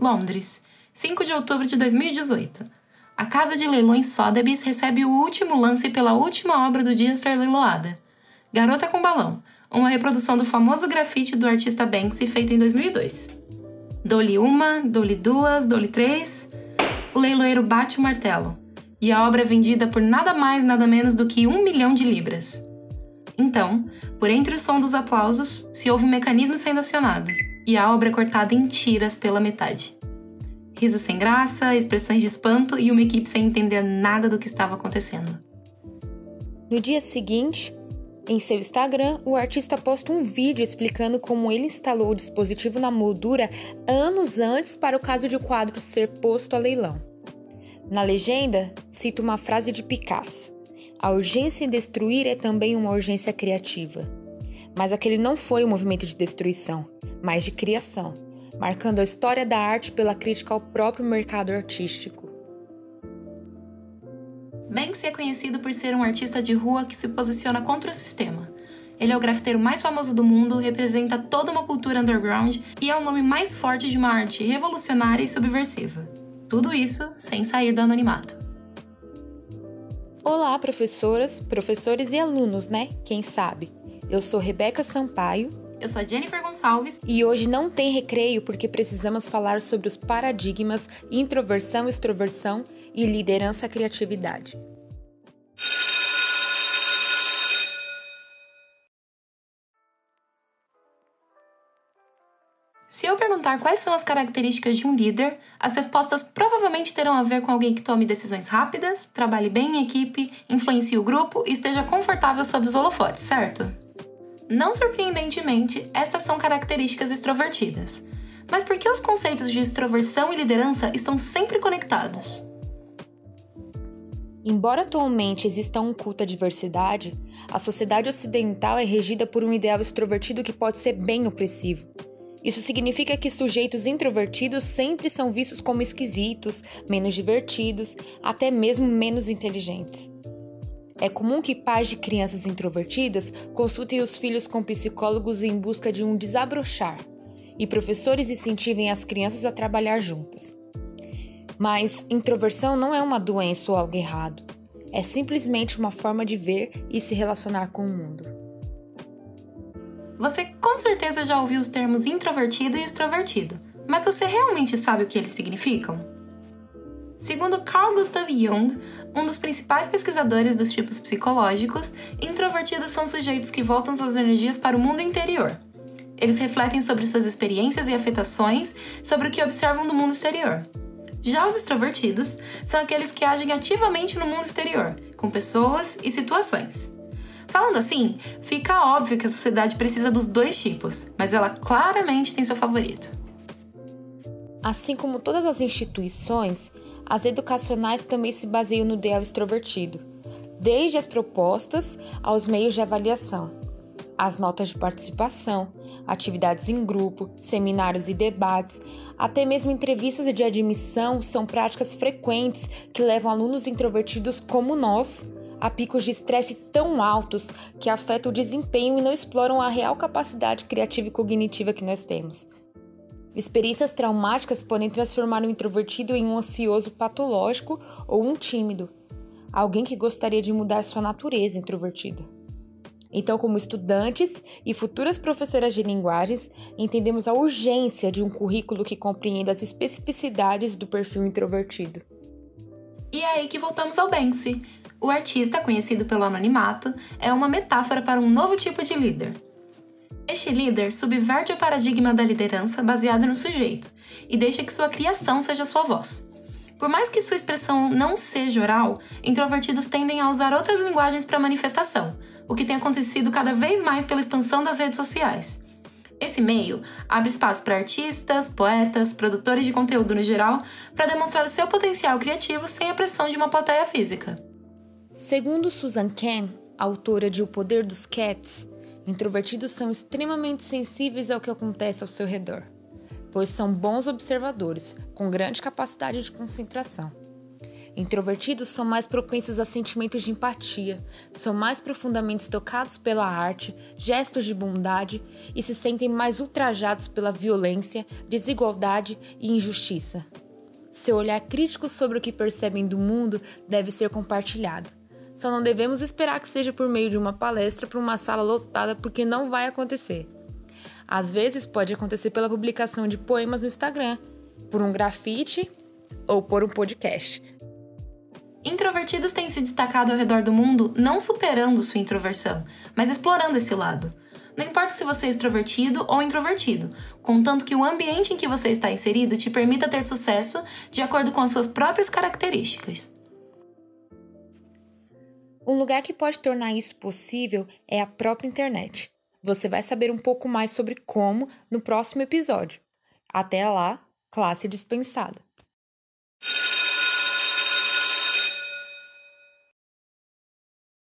Londres, 5 de outubro de 2018. A casa de leilões Sotheby's recebe o último lance pela última obra do dia ser leiloada. Garota com Balão, uma reprodução do famoso grafite do artista Banksy feito em 2002. Dou-lhe uma, dou-lhe duas, dou-lhe três. O leiloeiro bate o martelo. E a obra é vendida por nada mais, nada menos do que um milhão de libras. Então, por entre o som dos aplausos, se ouve um mecanismo sendo acionado, e a obra é cortada em tiras pela metade. Risos sem graça, expressões de espanto e uma equipe sem entender nada do que estava acontecendo. No dia seguinte, em seu Instagram, o artista posta um vídeo explicando como ele instalou o dispositivo na moldura anos antes para o caso de o quadro ser posto a leilão. Na legenda, cita uma frase de Picasso: a urgência em destruir é também uma urgência criativa. Mas aquele não foi um movimento de destruição, mas de criação, marcando a história da arte pela crítica ao próprio mercado artístico. Banksy é conhecido por ser um artista de rua que se posiciona contra o sistema. Ele é o grafiteiro mais famoso do mundo, representa toda uma cultura underground e é o nome mais forte de uma arte revolucionária e subversiva. Tudo isso sem sair do anonimato. Olá, professoras, professores e alunos, né? Quem sabe? Eu sou Rebeca Sampaio. Eu sou a Jennifer Gonçalves. E hoje não tem recreio porque precisamos falar sobre os paradigmas introversão, extroversão e liderança criatividade. Se eu perguntar quais são as características de um líder, as respostas provavelmente terão a ver com alguém que tome decisões rápidas, trabalhe bem em equipe, influencie o grupo e esteja confortável sob os holofotes, certo? Não surpreendentemente, estas são características extrovertidas. Mas por que os conceitos de extroversão e liderança estão sempre conectados? Embora atualmente exista um culto à diversidade, a sociedade ocidental é regida por um ideal extrovertido que pode ser bem opressivo. Isso significa que sujeitos introvertidos sempre são vistos como esquisitos, menos divertidos, até mesmo menos inteligentes. É comum que pais de crianças introvertidas consultem os filhos com psicólogos em busca de um desabrochar, e professores incentivem as crianças a trabalhar juntas. Mas introversão não é uma doença ou algo errado. É simplesmente uma forma de ver e se relacionar com o mundo. Você com certeza já ouviu os termos introvertido e extrovertido, mas você realmente sabe o que eles significam? Segundo Carl Gustav Jung, um dos principais pesquisadores dos tipos psicológicos, introvertidos são sujeitos que voltam suas energias para o mundo interior. Eles refletem sobre suas experiências e afetações sobre o que observam do mundo exterior. Já os extrovertidos são aqueles que agem ativamente no mundo exterior, com pessoas e situações. Falando assim, fica óbvio que a sociedade precisa dos dois tipos, mas ela claramente tem seu favorito. Assim como todas as instituições, as educacionais também se baseiam no ideal extrovertido, desde as propostas aos meios de avaliação, as notas de participação, atividades em grupo, seminários e debates, até mesmo entrevistas de admissão são práticas frequentes que levam alunos introvertidos como nós a picos de estresse tão altos que afetam o desempenho e não exploram a real capacidade criativa e cognitiva que nós temos. Experiências traumáticas podem transformar um introvertido em um ansioso patológico ou um tímido, alguém que gostaria de mudar sua natureza introvertida. Então, como estudantes e futuras professoras de linguagens, entendemos a urgência de um currículo que compreenda as especificidades do perfil introvertido. E é aí que voltamos ao Banksy, o artista, conhecido pelo anonimato, é uma metáfora para um novo tipo de líder. Este líder subverte o paradigma da liderança baseada no sujeito e deixa que sua criação seja sua voz. Por mais que sua expressão não seja oral, introvertidos tendem a usar outras linguagens para manifestação, o que tem acontecido cada vez mais pela expansão das redes sociais. Esse meio abre espaço para artistas, poetas, produtores de conteúdo no geral, para demonstrar o seu potencial criativo sem a pressão de uma plateia física. Segundo Susan Cain, autora de O Poder dos Cats, introvertidos são extremamente sensíveis ao que acontece ao seu redor, pois são bons observadores, com grande capacidade de concentração. Introvertidos são mais propensos a sentimentos de empatia, são mais profundamente tocados pela arte, gestos de bondade e se sentem mais ultrajados pela violência, desigualdade e injustiça. Seu olhar crítico sobre o que percebem do mundo deve ser compartilhado. Só não devemos esperar que seja por meio de uma palestra para uma sala lotada, porque não vai acontecer. Às vezes pode acontecer pela publicação de poemas no Instagram, por um grafite ou por um podcast. Introvertidos têm se destacado ao redor do mundo não superando sua introversão, mas explorando esse lado. Não importa se você é extrovertido ou introvertido, contanto que o ambiente em que você está inserido te permita ter sucesso de acordo com as suas próprias características. Um lugar que pode tornar isso possível é a própria internet. Você vai saber um pouco mais sobre como no próximo episódio. Até lá, classe dispensada.